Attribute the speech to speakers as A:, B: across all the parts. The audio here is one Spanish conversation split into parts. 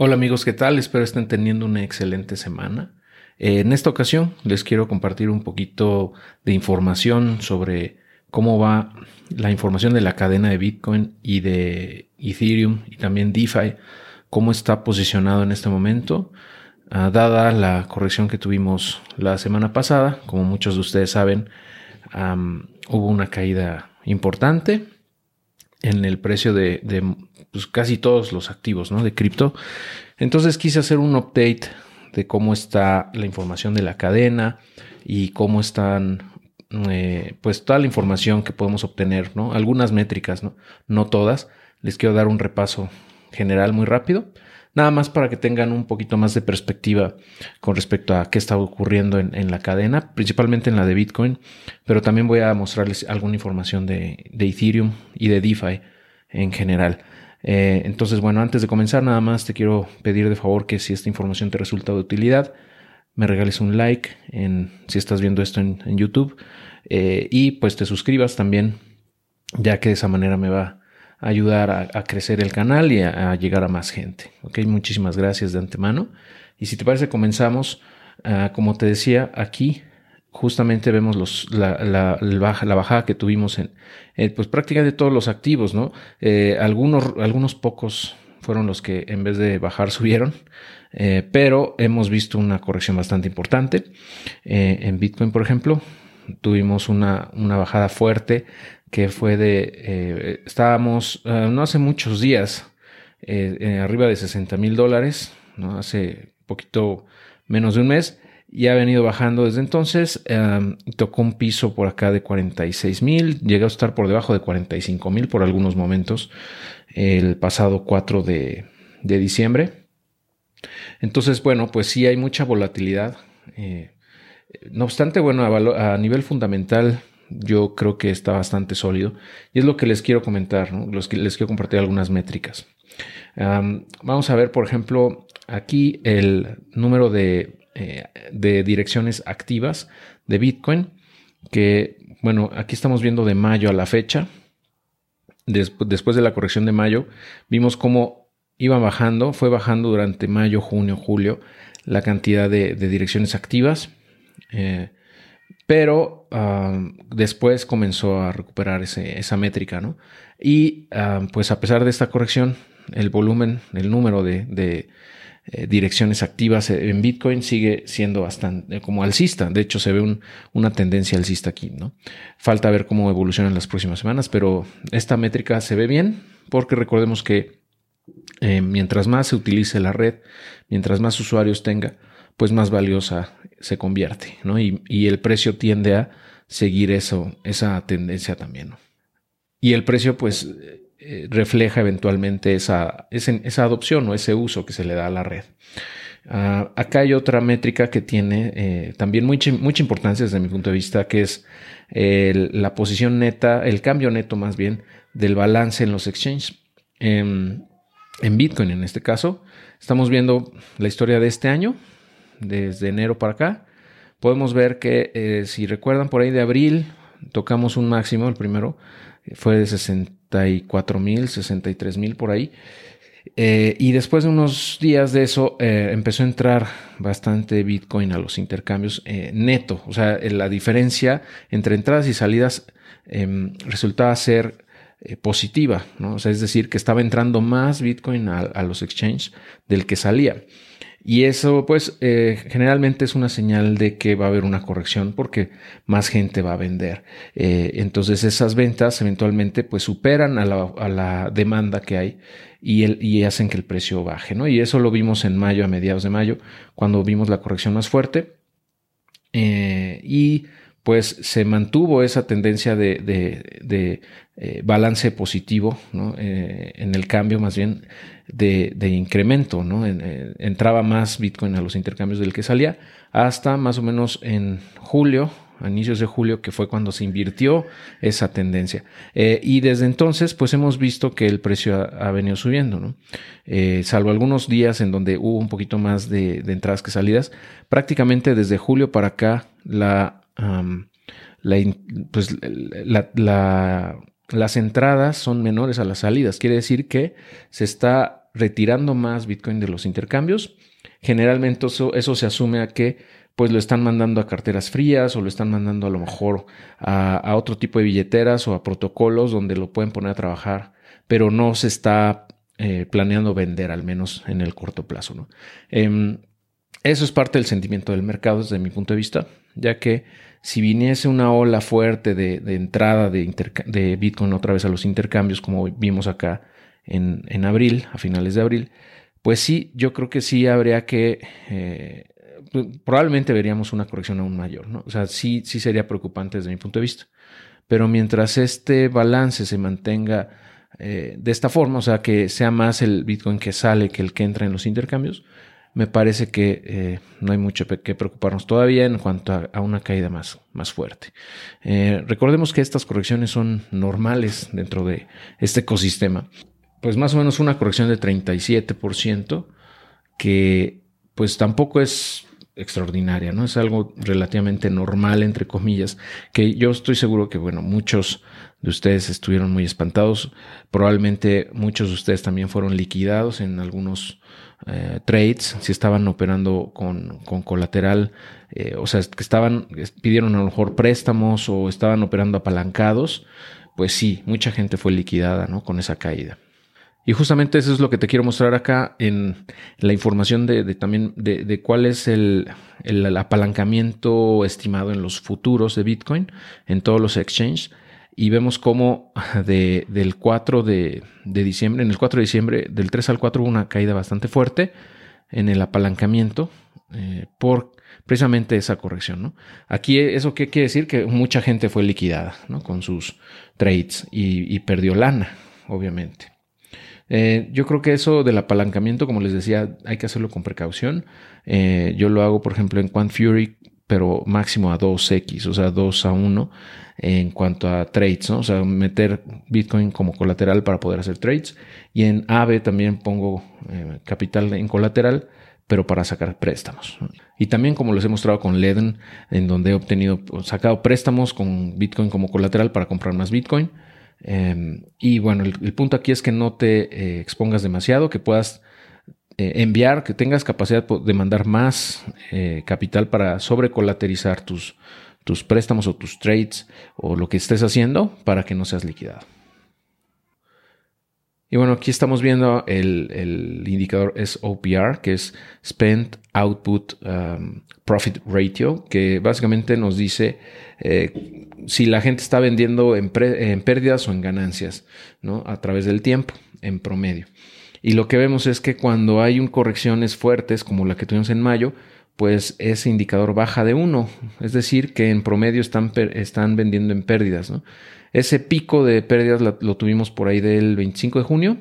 A: Hola amigos, ¿qué tal? Espero estén teniendo una excelente semana. Eh, en esta ocasión les quiero compartir un poquito de información sobre cómo va la información de la cadena de Bitcoin y de Ethereum y también DeFi, cómo está posicionado en este momento, ah, dada la corrección que tuvimos la semana pasada. Como muchos de ustedes saben, hubo una caída importante en el precio de, pues, casi todos los activos ¿no? de cripto. Entonces quise hacer un update de cómo está la información de la cadena y cómo están eh, pues toda la información que podemos obtener, ¿no? Algunas métricas, ¿no? No todas. Les quiero dar un repaso general muy rápido. Nada más para que tengan un poquito más de perspectiva con respecto a qué está ocurriendo en, la cadena, principalmente en la de Bitcoin, pero también voy a mostrarles alguna información de, Ethereum y de DeFi en general. Eh, entonces, bueno, antes de comenzar, nada más te quiero pedir de favor que si esta información te resulta de utilidad, me regales un like si estás viendo esto en, YouTube eh, y pues te suscribas también, ya que de esa manera me va ayudar a, crecer el canal y a, llegar a más gente. Ok, muchísimas gracias de antemano. Y si te parece, comenzamos. Ah, como te decía, aquí justamente vemos la, bajada que tuvimos en pues prácticamente todos los activos, ¿no? Eh, algunos, algunos pocos fueron los que en vez de bajar subieron, eh, pero hemos visto una corrección bastante importante. Eh, en Bitcoin, por ejemplo, tuvimos una, una bajada fuerte que fue de, eh, estábamos eh, no hace muchos días, eh, arriba de 60 mil dólares, ¿no? hace poquito menos de un mes, y ha venido bajando desde entonces, tocó un piso por acá de 46 mil, llegó a estar por debajo de 45 mil por algunos momentos el pasado 4 de, de, diciembre. Entonces, bueno, pues sí hay mucha volatilidad. No obstante, bueno, a, nivel fundamental, yo creo que está bastante sólido. Y es lo que les quiero comentar, ¿no? les quiero compartir algunas métricas. vamos a ver, por ejemplo, aquí el número de, eh, de direcciones activas de Bitcoin, que, bueno, aquí estamos viendo de mayo a la fecha. después de la corrección de mayo, vimos cómo iba bajando, fue bajando durante mayo, junio, julio, la cantidad de, direcciones activas. Eh, pero después comenzó a recuperar esa métrica, ¿no? Y pues a pesar de esta corrección, el volumen, el número de, eh, direcciones activas en Bitcoin sigue siendo bastante eh, como alcista. De hecho, se ve una tendencia alcista aquí, ¿no? Falta ver cómo evoluciona en las próximas semanas, pero esta métrica se ve bien porque recordemos que mientras más se utilice la red, mientras más usuarios tenga, pues más valiosa se convierte, ¿no? Y, el precio tiende a seguir eso, esa tendencia también, ¿no? Y el precio, pues, eh, refleja eventualmente esa, esa, adopción o ese uso que se le da a la red. Ah, acá hay otra métrica que tiene eh, también mucha, mucha, importancia desde mi punto de vista, que es la posición neta, el cambio neto más bien del balance en los exchanges. en Bitcoin en este caso, estamos viendo la historia de este año, desde enero para acá, podemos ver que eh, si recuerdan por ahí de abril, tocamos un máximo, el primero fue de 64 mil, 63 mil por ahí. Eh, y después de unos días de eso eh, empezó a entrar bastante Bitcoin a los intercambios neto. O sea, la diferencia entre entradas y salidas em, resultaba ser positiva. ¿no? Es decir, que estaba entrando más Bitcoin a los exchanges del que salía. Y eso, pues, eh, generalmente es una señal de que va a haber una corrección porque más gente va a vender. Eh, entonces, esas ventas eventualmente, pues, superan a la, demanda que hay y, el, y, hacen que el precio baje, ¿no? Y eso lo vimos en mayo, a mediados de mayo, cuando vimos la corrección más fuerte. Eh, y pues se mantuvo esa tendencia de, eh, balance positivo eh, en el cambio más bien de, incremento. ¿no? Eh, entraba más Bitcoin a los intercambios del que salía hasta más o menos en julio, a inicios de julio, que fue cuando se invirtió esa tendencia. y desde entonces, pues hemos visto que el precio ha, venido subiendo, ¿no? salvo algunos días en donde hubo un poquito más de, entradas que salidas, prácticamente desde julio para acá la pues, las entradas son menores a las salidas. Quiere decir que se está retirando más Bitcoin de los intercambios. Generalmente eso, se asume a que pues lo están mandando a carteras frías o lo están mandando a lo mejor a, otro tipo de billeteras o a protocolos donde lo pueden poner a trabajar, pero no se está eh, planeando vender, al menos en el corto plazo. Em, eso es parte del sentimiento del mercado desde mi punto de vista, ya que si viniese una ola fuerte de, entrada de, Bitcoin otra vez a los intercambios, como vimos acá en, en, abril, a finales de abril, pues sí, yo creo que sí habría que eh, pues, probablemente veríamos una corrección aún mayor, ¿no? O sea, sí, sí sería preocupante desde mi punto de vista. Pero mientras este balance se mantenga eh, de esta forma, o sea, que sea más el Bitcoin que sale que el que entra en los intercambios, me parece que eh, no hay mucho que preocuparnos todavía en cuanto a, una caída más, más fuerte. Eh, recordemos que estas correcciones son normales dentro de este ecosistema. Pues más o menos una corrección de 37%, que pues tampoco es extraordinaria, ¿no? Es algo relativamente normal, entre comillas, que yo estoy seguro que, bueno, muchos de ustedes estuvieron muy espantados. Probablemente muchos de ustedes también fueron liquidados en algunos eh, trades, si estaban operando con, colateral, eh, o sea, que estaban, pidieron a lo mejor préstamos o estaban operando apalancados, pues sí, mucha gente fue liquidada, ¿no? Con esa caída. Y justamente eso es lo que te quiero mostrar acá en la información de, también de, cuál es el, apalancamiento estimado en los futuros de Bitcoin en todos los exchanges. Y vemos cómo del 4 de, diciembre, en el 4 de diciembre, del 3 al 4 hubo una caída bastante fuerte en el apalancamiento eh, por precisamente esa corrección. ¿no? Aquí eso qué quiere decir que mucha gente fue liquidada ¿no? con sus trades y perdió lana, obviamente. Eh, yo creo que eso del apalancamiento, como les decía, hay que hacerlo con precaución. Eh, yo lo hago, por ejemplo, en Quant Fury, pero máximo a 2x, o sea, 2 a 1 en cuanto a trades. O sea, meter Bitcoin como colateral para poder hacer trades. Y en AVE también pongo eh, capital en colateral, pero para sacar préstamos. Y también como les he mostrado con Leden, en donde he obtenido, sacado préstamos con Bitcoin como colateral para comprar más Bitcoin Em, y bueno, el, punto aquí es que no te eh, expongas demasiado, que puedas eh, enviar, que tengas capacidad de mandar más eh, capital para sobrecolaterizar tus, tus préstamos o tus trades o lo que estés haciendo para que no seas liquidado. Y bueno, aquí estamos viendo el, indicador SOPR, que es Spend Output um, Profit Ratio, que básicamente nos dice eh, si la gente está vendiendo en, pérdidas o en ganancias, ¿no? A través del tiempo, en promedio. Y lo que vemos es que cuando hay un correcciones fuertes, como la que tuvimos en mayo, pues ese indicador baja de 1, es decir, que en promedio están, vendiendo en pérdidas, ¿no? Ese pico de pérdidas lo, tuvimos por ahí del 25 de junio,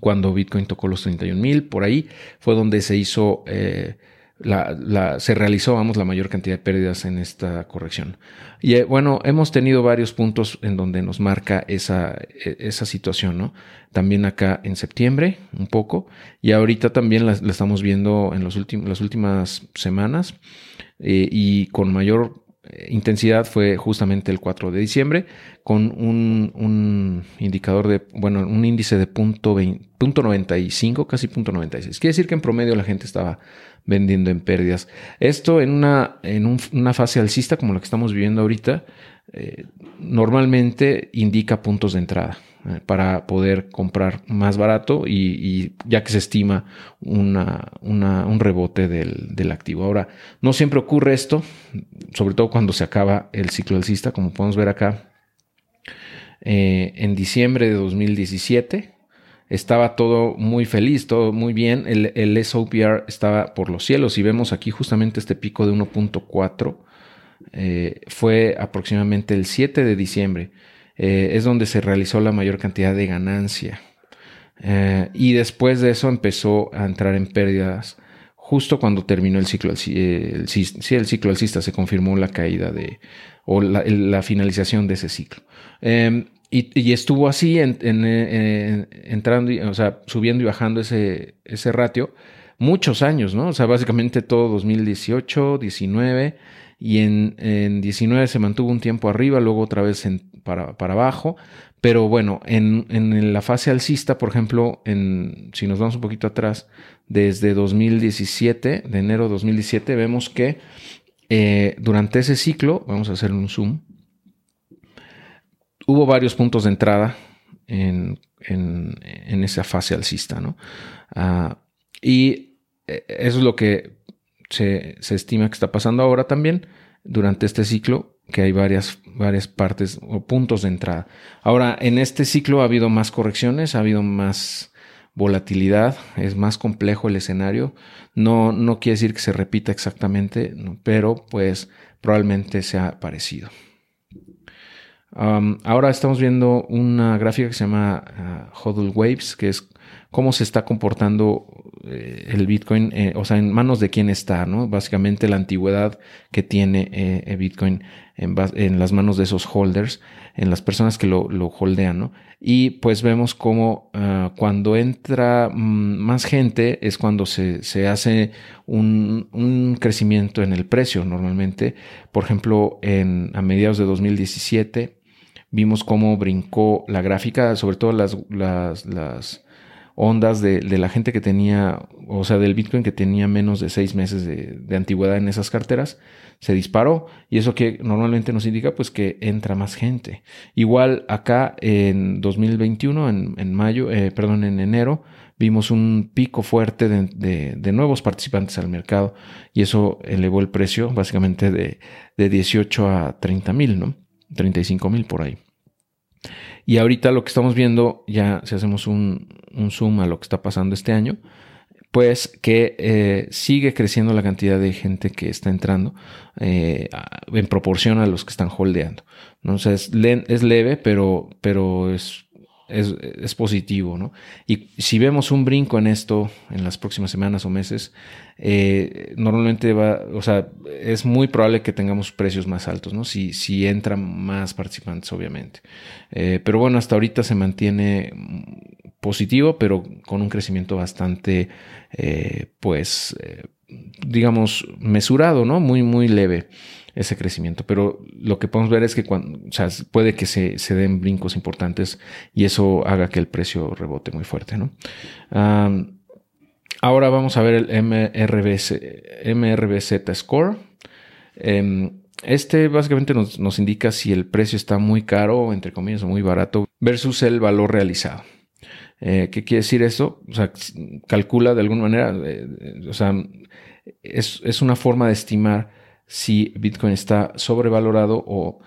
A: cuando Bitcoin tocó los 31 mil, por ahí fue donde se hizo, eh, la, se realizó, vamos, la mayor cantidad de pérdidas en esta corrección. Y eh, bueno, hemos tenido varios puntos en donde nos marca esa, e, esa situación, ¿no? También acá en septiembre, un poco, y ahorita también la, estamos viendo en los las últimas semanas eh, y con mayor intensidad fue justamente el 4 de diciembre con un, indicador de, bueno, un índice de punto, 95, casi punto 96. Quiere decir que en promedio la gente estaba vendiendo en pérdidas. Esto en una, en una fase alcista como la que estamos viviendo ahorita, eh, normalmente indica puntos de entrada. Eh, para poder comprar más barato y, ya que se estima una, un rebote del, activo. Ahora, no siempre ocurre esto, sobre todo cuando se acaba el ciclo alcista, como podemos ver acá. Eh, en diciembre de 2017 estaba todo muy feliz, todo muy bien. El, el SOPR estaba por los cielos y vemos aquí justamente este pico de 1.4. Eh, fue aproximadamente el 7 de diciembre. Eh, es donde se realizó la mayor cantidad de ganancia. Eh, y después de eso empezó a entrar en pérdidas justo cuando terminó el ciclo, el, el ciclo alcista, se confirmó la caída de, o la, finalización de ese ciclo. Em, y, estuvo así entrando, o sea, subiendo y bajando ese, ese ratio muchos años, ¿no? O sea, básicamente todo 2018, 19 y en, en 19 se mantuvo un tiempo arriba, luego otra vez para, para, abajo. Pero bueno, en, en, la fase alcista, por ejemplo, en, si nos vamos un poquito atrás, desde 2017, de enero de 2017, vemos que eh, durante ese ciclo, vamos a hacer un zoom, hubo varios puntos de entrada en, en, esa fase alcista, ¿no? Ah, y eh, eso es lo que se, estima que está pasando ahora también durante este ciclo, que hay varias, varias partes o puntos de entrada. Ahora, en este ciclo ha habido más correcciones, ha habido más volatilidad, es más complejo el escenario. No, no quiere decir que se repita exactamente, pero pues probablemente sea parecido. ahora estamos viendo una gráfica que se llama uh, Hodl Waves, que es cómo se está comportando eh, el Bitcoin, eh, o sea, en manos de quién está, ¿no? Básicamente la antigüedad que tiene eh, Bitcoin en, las manos de esos holders, en las personas que lo, holdean, ¿no? Y pues vemos cómo ah, cuando entra mm, más gente es cuando se, hace un, crecimiento en el precio normalmente. Por ejemplo, en, a mediados de 2017 vimos cómo brincó la gráfica, sobre todo las ondas de, la gente que tenía, o sea, del Bitcoin que tenía menos de seis meses de, antigüedad en esas carteras, se disparó. Y eso que normalmente nos indica, pues, que entra más gente. Igual acá en 2021, en, en mayo, eh, perdón, en enero, vimos un pico fuerte de, de, nuevos participantes al mercado y eso elevó el precio básicamente de, de 18 a 30 mil, ¿no? 35 mil por ahí. Y ahorita lo que estamos viendo, ya si hacemos un, zoom a lo que está pasando este año, pues que eh, sigue creciendo la cantidad de gente que está entrando eh, en proporción a los que están holdeando. ¿no? Es, es leve, pero, pero es positivo, ¿no? Y si vemos un brinco en esto en las próximas semanas o meses, eh, normalmente va, o sea, es muy probable que tengamos precios más altos, ¿no? Si, si entran más participantes, obviamente. Eh, pero bueno, hasta ahorita se mantiene positivo, pero con un crecimiento bastante, eh, pues, digamos, mesurado, ¿no? Muy, muy leve ese crecimiento. Pero lo que podemos ver es que cuando, o sea, puede que se, se den brincos importantes y eso haga que el precio rebote muy fuerte, ¿no? ahora vamos a ver el MRBZ, Score. Em, este básicamente nos, nos, indica si el precio está muy caro, entre comillas, o muy barato, versus el valor realizado. Eh, ¿Qué quiere decir eso? O sea, calcula de alguna manera, eh, o sea, es, es, una forma de estimar si Bitcoin está sobrevalorado o,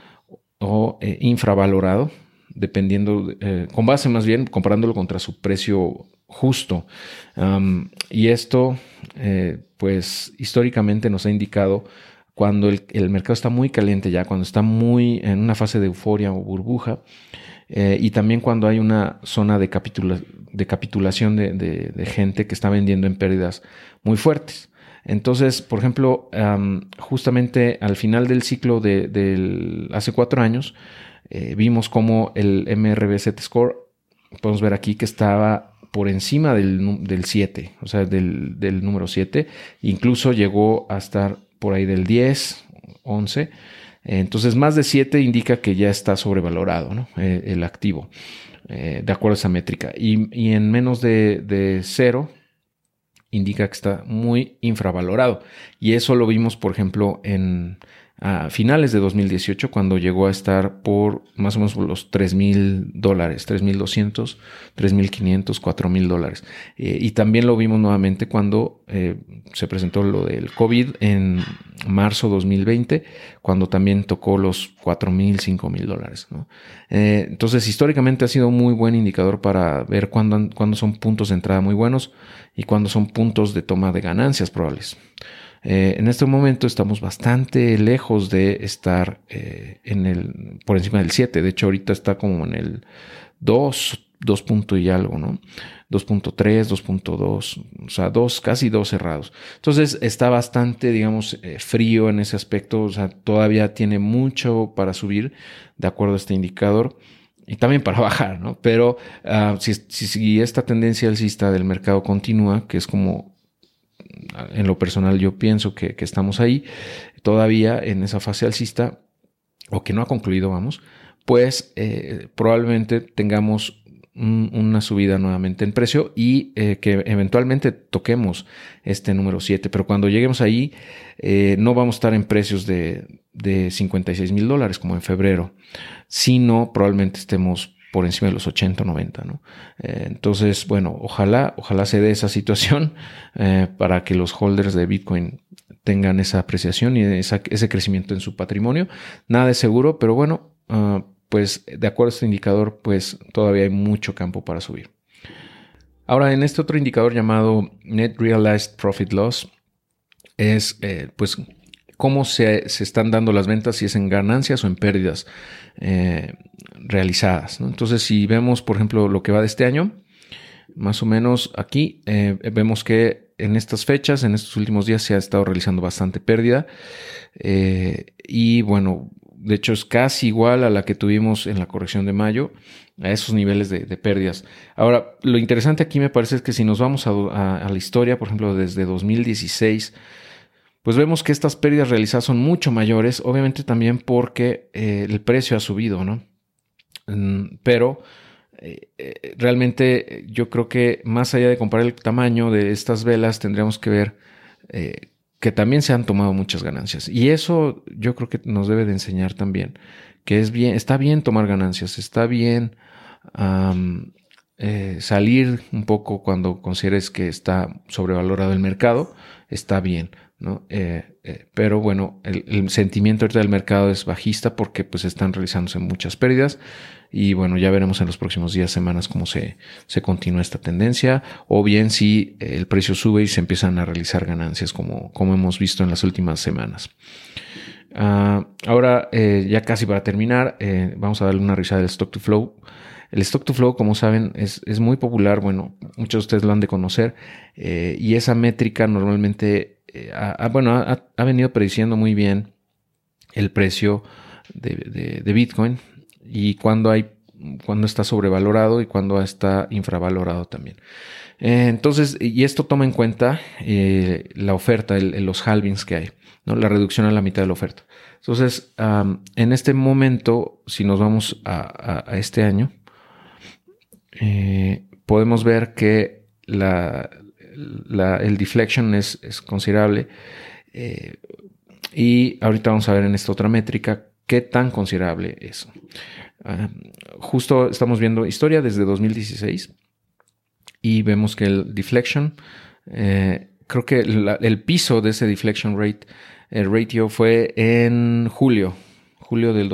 A: eh, infravalorado, dependiendo, eh, con base más bien comparándolo contra su precio justo. y esto, eh, pues históricamente nos ha indicado cuando el, mercado está muy caliente ya, cuando está muy en una fase de euforia o burbuja, y también cuando hay una zona de, de capitulación de, gente que está vendiendo en pérdidas muy fuertes. Entonces, por ejemplo, justamente al final del ciclo de, hace cuatro años, eh, vimos como el MRBZ score, podemos ver aquí que estaba por encima del, 7, o sea, del, número 7, incluso llegó a estar por ahí del 10, 11. Entonces, más de 7 indica que ya está sobrevalorado ¿no? Eh, el activo, eh, de acuerdo a esa métrica. Y, en menos de, de 0, indica que está muy infravalorado. Y eso lo vimos, por ejemplo, en a finales de 2018, cuando llegó a estar por más o menos los 3 mil dólares, 3 mil 200, 3 mil 500, 4 mil dólares. Eh, y también lo vimos nuevamente cuando eh, se presentó lo del COVID en marzo 2020, cuando también tocó los 4 mil, 5 mil dólares. Eh, entonces, históricamente ha sido muy buen indicador para ver cuándo, cuándo son puntos de entrada muy buenos y cuándo son puntos de toma de ganancias probables. Eh, en este momento estamos bastante lejos de estar eh, en el, por encima del 7. De hecho, ahorita está como en el 2, 2 punto y algo, ¿no? 2.3, 2.2, o sea, 2, casi 2 cerrados. Entonces está bastante, digamos, eh, frío en ese aspecto, o sea, todavía tiene mucho para subir, de acuerdo a este indicador y también para bajar, ¿no? Pero ah, si, si, esta tendencia alcista del mercado continúa, que es como en lo personal yo pienso que, estamos ahí todavía en esa fase alcista o que no ha concluido, vamos, pues eh, probablemente tengamos una subida nuevamente en precio y eh, que eventualmente toquemos este número 7. Pero cuando lleguemos ahí, eh, no vamos a estar en precios de, de 56 mil dólares como en febrero, sino probablemente estemos por encima de los 80 o 90, ¿no? Eh, entonces, bueno, ojalá, ojalá se dé esa situación para que los holders de Bitcoin tengan esa apreciación y ese crecimiento en su patrimonio. Nada es seguro, pero bueno, ah, pues de acuerdo a este indicador, pues todavía hay mucho campo para subir. Ahora, en este otro indicador llamado Net Realized Profit Loss, es eh, pues cómo se, están dando las ventas, si es en ganancias o en pérdidas eh, realizadas. Entonces, si vemos, por ejemplo, lo que va de este año, más o menos aquí eh, vemos que en estas fechas, en estos últimos días, se ha estado realizando bastante pérdida. y bueno, de hecho es casi igual a la que tuvimos en la corrección de mayo, a esos niveles de, pérdidas. Ahora, lo interesante aquí me parece es que si nos vamos a, la historia, por ejemplo, desde 2016, pues vemos que estas pérdidas realizadas son mucho mayores, obviamente también porque eh, el precio ha subido, ¿no? Mm, pero eh, eh, realmente yo creo que más allá de comparar el tamaño de estas velas, tendríamos que ver que también se han tomado muchas ganancias. Y eso yo creo que nos debe de enseñar también que es bien, está bien tomar ganancias, está bien salir un poco cuando consideres que está sobrevalorado el mercado, está bien, Eh, eh, pero bueno, el, sentimiento del mercado es bajista porque pues están realizándose muchas pérdidas y bueno, ya veremos en los próximos días, semanas cómo se, se continúa esta tendencia o bien si el precio sube y se empiezan a realizar ganancias como, como hemos visto en las últimas semanas. Ah, ahora, eh, ya casi para terminar, eh, vamos a darle una risa del stock to flow. El stock to flow, como saben, es, es muy popular. Bueno, muchos de ustedes lo han de conocer. Eh, y esa métrica normalmente, ha, bueno, ha, venido prediciendo muy bien el precio de, Bitcoin y cuando hay cuando está sobrevalorado y cuando está infravalorado también. Eh, entonces, y esto toma en cuenta eh, la oferta, los halvings que hay, ¿no? la reducción a la mitad de la oferta. Entonces, en este momento, si nos vamos a, este año, eh, podemos ver que la, el deflection es, considerable. y ahorita vamos a ver en esta otra métrica qué tan considerable es. Ah, justo estamos viendo historia desde 2016 y vemos que el deflection, eh, creo que el piso de ese deflection rate, el ratio fue en julio, julio del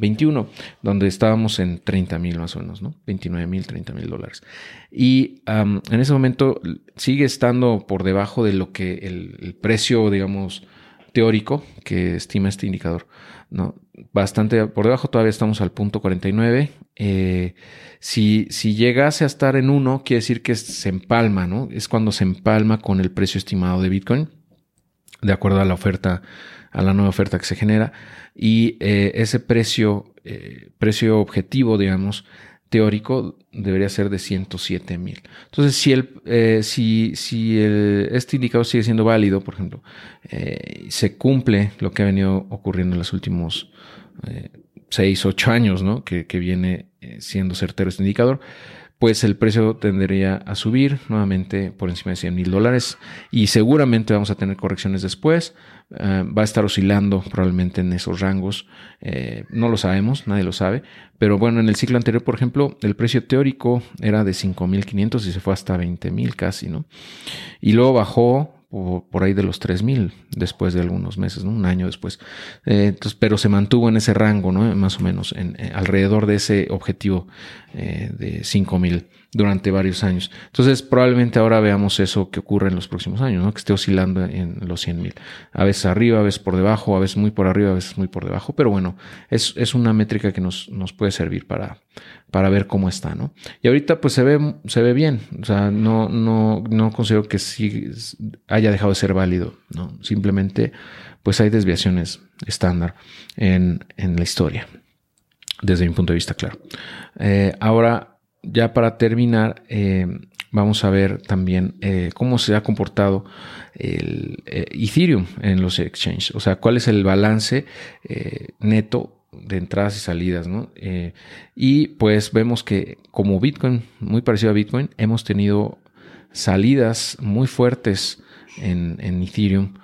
A: 2021, donde estábamos en 30 mil más o menos, ¿no? 29 mil, 30 mil dólares. Y en ese momento sigue estando por debajo de lo que el precio, digamos, teórico que estima este indicador. ¿no? Bastante por debajo, todavía estamos al punto 49. Eh, si, si llegase a estar en 1, quiere decir que se empalma, ¿no? Es cuando se empalma con el precio estimado de Bitcoin, de acuerdo a la oferta, a la nueva oferta que se genera. Y eh, ese precio, eh, precio objetivo, digamos, teórico debería ser de 107 mil. Entonces, si, el, eh, si, si este indicador sigue siendo válido, por ejemplo, eh, se cumple lo que ha venido ocurriendo en los últimos 6, eh, 8 años, ¿no? que, que viene siendo certero este indicador, pues el precio tendría a subir nuevamente por encima de 100 mil dólares y seguramente vamos a tener correcciones después. Eh, va a estar oscilando probablemente en esos rangos. Eh, no lo sabemos, nadie lo sabe. Pero bueno, en el ciclo anterior, por ejemplo, el precio teórico era de 5.500 y se fue hasta 20.000 casi, ¿no? Y luego bajó por ahí de los 3000 después de algunos meses, un año después. Eh, entonces, pero se mantuvo en ese rango, ¿no? más o menos, en, eh, alrededor de ese objetivo eh, de 5000 durante varios años. Entonces, probablemente ahora veamos eso que ocurre en los próximos años, ¿no? que esté oscilando en los 100.000. A veces arriba, a veces por debajo, a veces muy por arriba, a veces muy por debajo, pero bueno, es, es una métrica que nos, nos puede servir para, para ver cómo está, ¿no? Y ahorita pues se ve, se ve bien, o sea, no, no, no considero que sí haya dejado de ser válido, ¿no? Simplemente pues hay desviaciones estándar en, en la historia, desde mi punto de vista, claro. Eh, ahora, ya para terminar, eh, vamos a ver también eh, cómo se ha comportado el eh, Ethereum en los exchanges, o sea, cuál es el balance neto de entradas y salidas, ¿no? y pues vemos que como Bitcoin, muy parecido a Bitcoin, hemos tenido salidas muy fuertes en, en Ethereum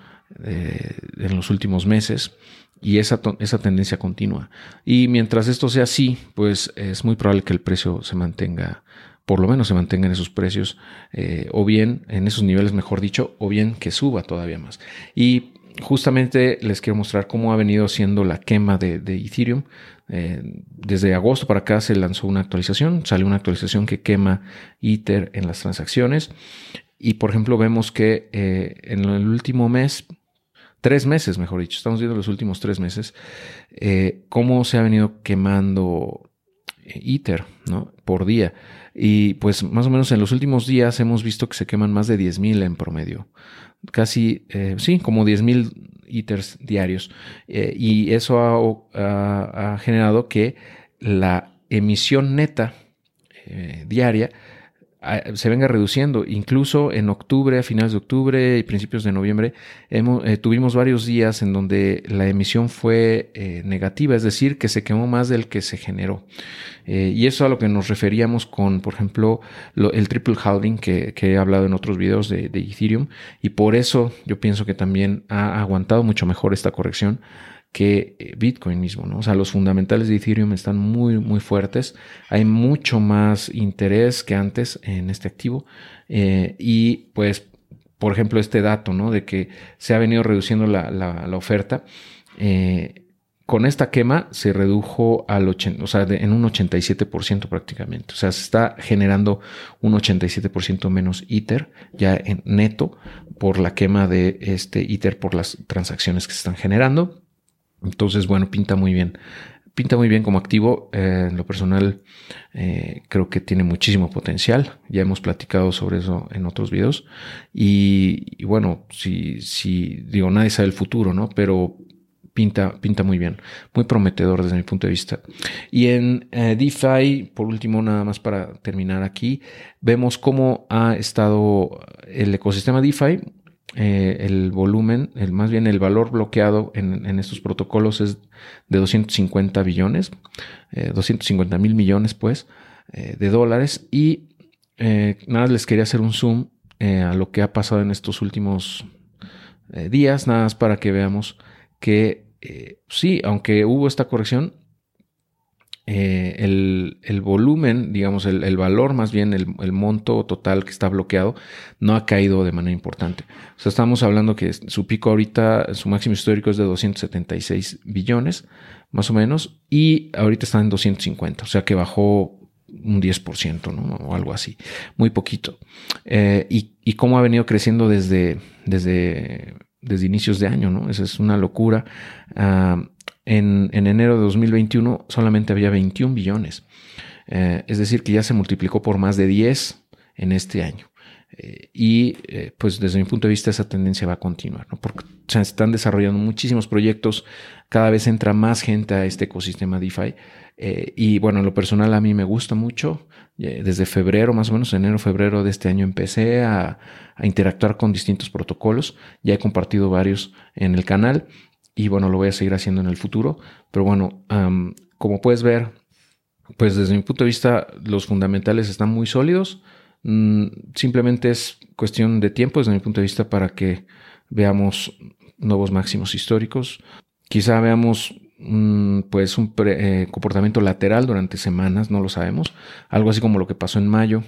A: en los últimos meses y esa, esa tendencia continúa. Y mientras esto sea así, pues es muy probable que el precio se mantenga por lo menos se mantenga en esos precios, eh, o bien en esos niveles, mejor dicho, o bien que suba todavía más. Y justamente les quiero mostrar cómo ha venido siendo la quema de, Ethereum. Eh, desde agosto para acá se lanzó una actualización, salió una actualización que quema Ether en las transacciones. Y por ejemplo, vemos que eh, en el último mes, tres meses, mejor dicho, estamos viendo los últimos tres meses, cómo se ha venido quemando Ether ¿no? por día. Y pues más o menos en los últimos días hemos visto que se queman más de 10.000 en promedio. Casi, eh, sí, como 10.000 ITERs diarios. Eh, y eso ha, generado que la emisión neta eh, diaria se venga reduciendo. Incluso en octubre, a finales de octubre y principios de noviembre, eh, tuvimos varios días en donde la emisión fue eh, negativa, es decir, que se quemó más del que se generó. Eh, y eso a lo que nos referíamos con, por ejemplo, el triple halving que, he hablado en otros videos de, de Ethereum. Y por eso yo pienso que también ha aguantado mucho mejor esta corrección que eh, Bitcoin mismo, ¿no? O sea, los fundamentales de Ethereum están muy, muy fuertes. Hay mucho más interés que antes en este activo. Eh, y pues, por ejemplo, este dato, ¿no? De que se ha venido reduciendo la, oferta. Eh, con esta quema se redujo al 80, o sea, en un 87% prácticamente. O sea, se está generando un 87% menos ITER ya en neto por la quema de este ITER por las transacciones que se están generando. Entonces, bueno, pinta muy bien. Pinta muy bien como activo. Eh, en lo personal, eh, creo que tiene muchísimo potencial. Ya hemos platicado sobre eso en otros videos. Y, bueno, si, si, digo, nadie sabe el futuro, ¿no? Pero pinta, pinta muy bien. Muy prometedor desde mi punto de vista. Y en eh, DeFi, por último, nada más para terminar aquí, vemos cómo ha estado el ecosistema DeFi eh, el volumen, el, más bien el valor bloqueado en, estos protocolos es de 250 billones, 250 eh, mil millones pues, eh, de dólares. Y nada, les quería hacer un zoom a lo que ha pasado en estos últimos días, nada más para que veamos que sí, aunque hubo esta corrección, eh, el, volumen, digamos, el, valor, más bien el, monto total que está bloqueado, no ha caído de manera importante. O sea, estamos hablando que su pico ahorita, su máximo histórico es de 276 billones, más o menos, y ahorita está en 250, o sea que bajó un 10%, ¿no? O algo así, muy poquito. Eh, y, y, cómo ha venido creciendo desde, desde, desde inicios de año, ¿no? Esa es una locura. Ah, en, enero de 2021 solamente había 21 billones. Eh, es decir, que ya se multiplicó por más de 10 en este año. Eh, y eh, pues desde mi punto de vista esa tendencia va a continuar, ¿no? porque se están desarrollando muchísimos proyectos, cada vez entra más gente a este ecosistema DeFi. y bueno, en lo personal a mí me gusta mucho. desde febrero, más o menos, enero, febrero de este año empecé a, a interactuar con distintos protocolos. Ya he compartido varios en el canal y bueno, lo voy a seguir haciendo en el futuro. Pero bueno, como puedes ver, pues desde mi punto de vista los fundamentales están muy sólidos. Mm, simplemente es cuestión de tiempo desde mi punto de vista para que veamos nuevos máximos históricos. Quizá veamos mm, pues un eh, comportamiento lateral durante semanas, no lo sabemos. Algo así como lo que pasó en mayo.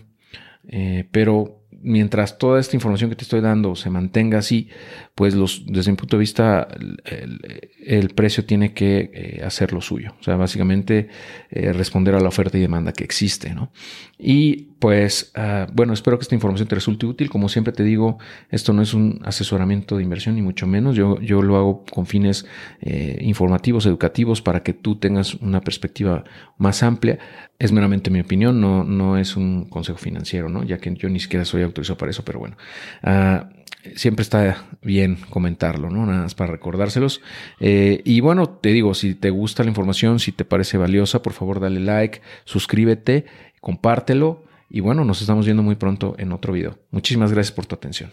A: Eh, pero mientras toda esta información que te estoy dando se mantenga así, pues los, desde mi punto de vista el, precio tiene que eh, hacer lo suyo. O sea, básicamente eh, responder a la oferta y demanda que existe, ¿no? Y pues, ah, bueno, espero que esta información te resulte útil. Como siempre te digo, esto no es un asesoramiento de inversión, ni mucho menos. Yo, yo lo hago con fines eh, informativos, educativos, para que tú tengas una perspectiva más amplia. Es meramente mi opinión, no, no es un consejo financiero, ¿no? Ya que yo ni siquiera soy autorizado para eso, pero bueno. Ah, siempre está bien comentarlo, ¿no? Nada más para recordárselos. Eh, y bueno, te digo, si te gusta la información, si te parece valiosa, por favor dale like, suscríbete, compártelo. Y bueno, nos estamos viendo muy pronto en otro video. Muchísimas gracias por tu atención.